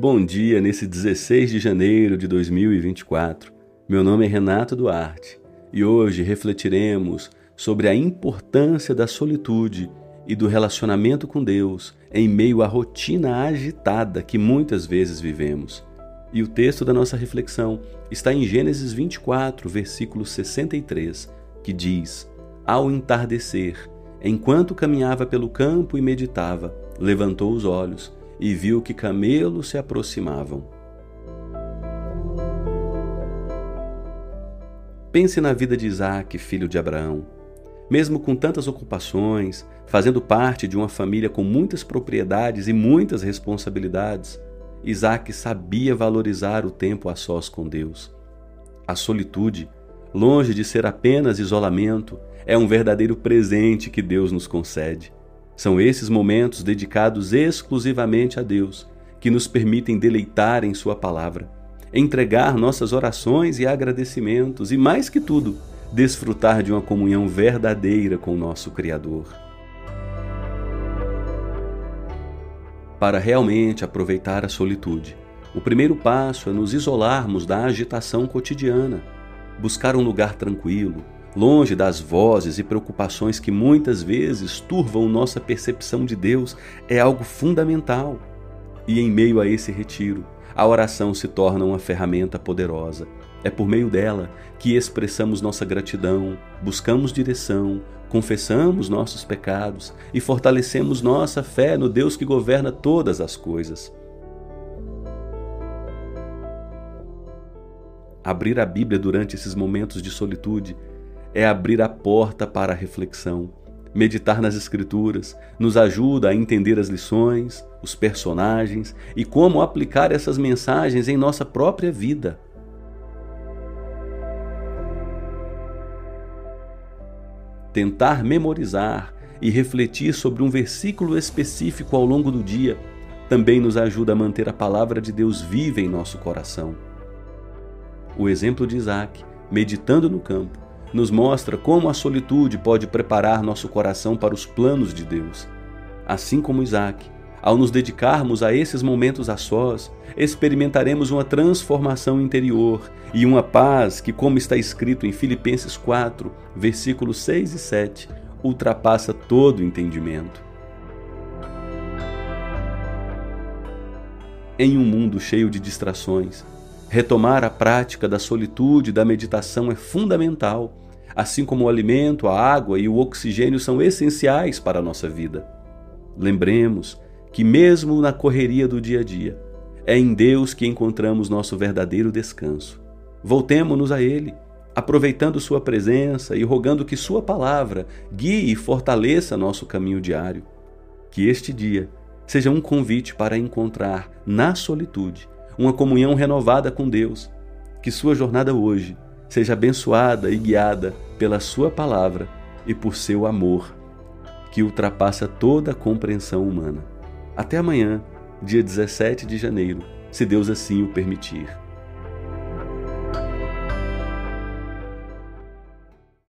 Bom dia nesse 16 de janeiro de 2024. Meu nome é Renato Duarte e hoje refletiremos sobre a importância da solitude e do relacionamento com Deus em meio à rotina agitada que muitas vezes vivemos. E o texto da nossa reflexão está em Gênesis 24, versículo 63, que diz: Ao entardecer, enquanto caminhava pelo campo e meditava, levantou os olhos e viu que camelos se aproximavam. Pense na vida de Isaac, filho de Abraão. Mesmo com tantas ocupações, fazendo parte de uma família com muitas propriedades e muitas responsabilidades, Isaac sabia valorizar o tempo a sós com Deus. A solitude, longe de ser apenas isolamento, é um verdadeiro presente que Deus nos concede. São esses momentos dedicados exclusivamente a Deus que nos permitem deleitar em Sua palavra entregar nossas orações e agradecimentos e, mais que tudo, desfrutar de uma comunhão verdadeira com o nosso Criador. Para realmente aproveitar a solitude, o primeiro passo é nos isolarmos da agitação cotidiana, buscar um lugar tranquilo, longe das vozes e preocupações que muitas vezes turvam nossa percepção de Deus, é algo fundamental. E em meio a esse retiro, a oração se torna uma ferramenta poderosa. É por meio dela que expressamos nossa gratidão, buscamos direção, confessamos nossos pecados e fortalecemos nossa fé no Deus que governa todas as coisas. Abrir a Bíblia durante esses momentos de solitude é abrir a porta para a reflexão, Meditar nas Escrituras nos ajuda a entender as lições, os personagens e como aplicar essas mensagens em nossa própria vida. Tentar memorizar e refletir sobre um versículo específico ao longo do dia também nos ajuda a manter a palavra de Deus viva em nosso coração. O exemplo de Isaac, meditando no campo, nos mostra como a solitude pode preparar nosso coração para os planos de Deus. Assim como Isaac, ao nos dedicarmos a esses momentos a sós, experimentaremos uma transformação interior e uma paz que, como está escrito em Filipenses 4, versículos 6 e 7, ultrapassa todo entendimento. Em um mundo cheio de distrações, Retomar a prática da solitude e da meditação é fundamental, assim como o alimento, a água e o oxigênio são essenciais para a nossa vida. Lembremos que, mesmo na correria do dia a dia, é em Deus que encontramos nosso verdadeiro descanso. Voltemo-nos a Ele, aproveitando Sua presença e rogando que Sua palavra guie e fortaleça nosso caminho diário. Que este dia seja um convite para encontrar na solitude uma comunhão renovada com Deus. Que sua jornada hoje seja abençoada e guiada pela Sua palavra e por seu amor, que ultrapassa toda a compreensão humana. Até amanhã, dia 17 de janeiro, se Deus assim o permitir.